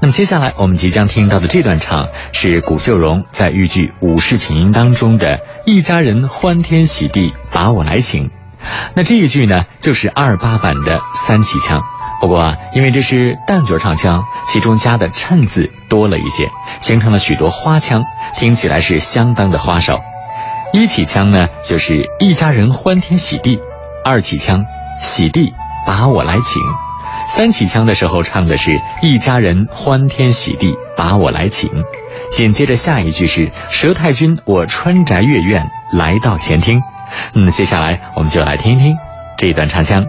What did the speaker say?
那么接下来我们即将听到的这段唱是古秀荣在豫剧《武氏请缨》当中的一家人欢天喜地把我来请。那这一句呢，就是二八版的三起腔。不过啊，因为这是旦角唱腔，其中加的衬字多了一些，形成了许多花腔，听起来是相当的花哨。一起腔呢，就是一家人欢天喜地；二起腔，喜地把我来请；三起腔的时候唱的是一家人欢天喜地把我来请。紧接着下一句是佘太君，我穿宅月院来到前厅。嗯，接下来我们就来听一听这段唱腔。